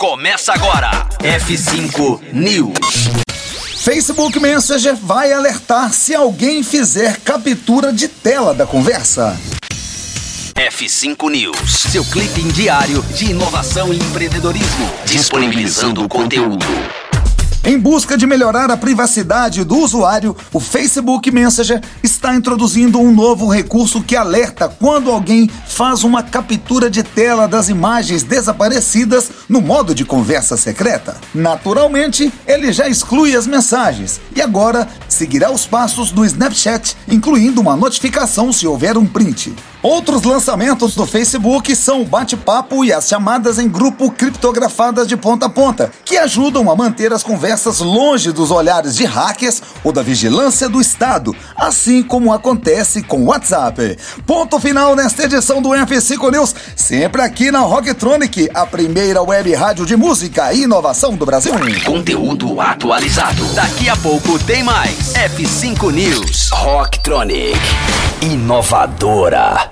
Começa agora. F5 News. Facebook Messenger vai alertar se alguém fizer captura de tela da conversa. F5 News, seu clipe diário de inovação e empreendedorismo, disponibilizando o conteúdo. Em busca de melhorar a privacidade do usuário, o Facebook Messenger está introduzindo um novo recurso que alerta quando alguém faz uma captura de tela das imagens desaparecidas no modo de conversa secreta. Naturalmente, ele já exclui as mensagens e agora seguirá os passos do Snapchat, incluindo uma notificação se houver um print. Outros lançamentos do Facebook são o bate-papo e as chamadas em grupo criptografadas de ponta a ponta, que ajudam a manter as conversas longe dos olhares de hackers ou da vigilância do Estado, assim como acontece com o WhatsApp. Ponto final nesta edição do F5 News, sempre aqui na Rocktronic, a primeira web rádio de música e inovação do Brasil. Conteúdo atualizado. Daqui a pouco tem mais. F5 News. Rocktronic. Inovadora.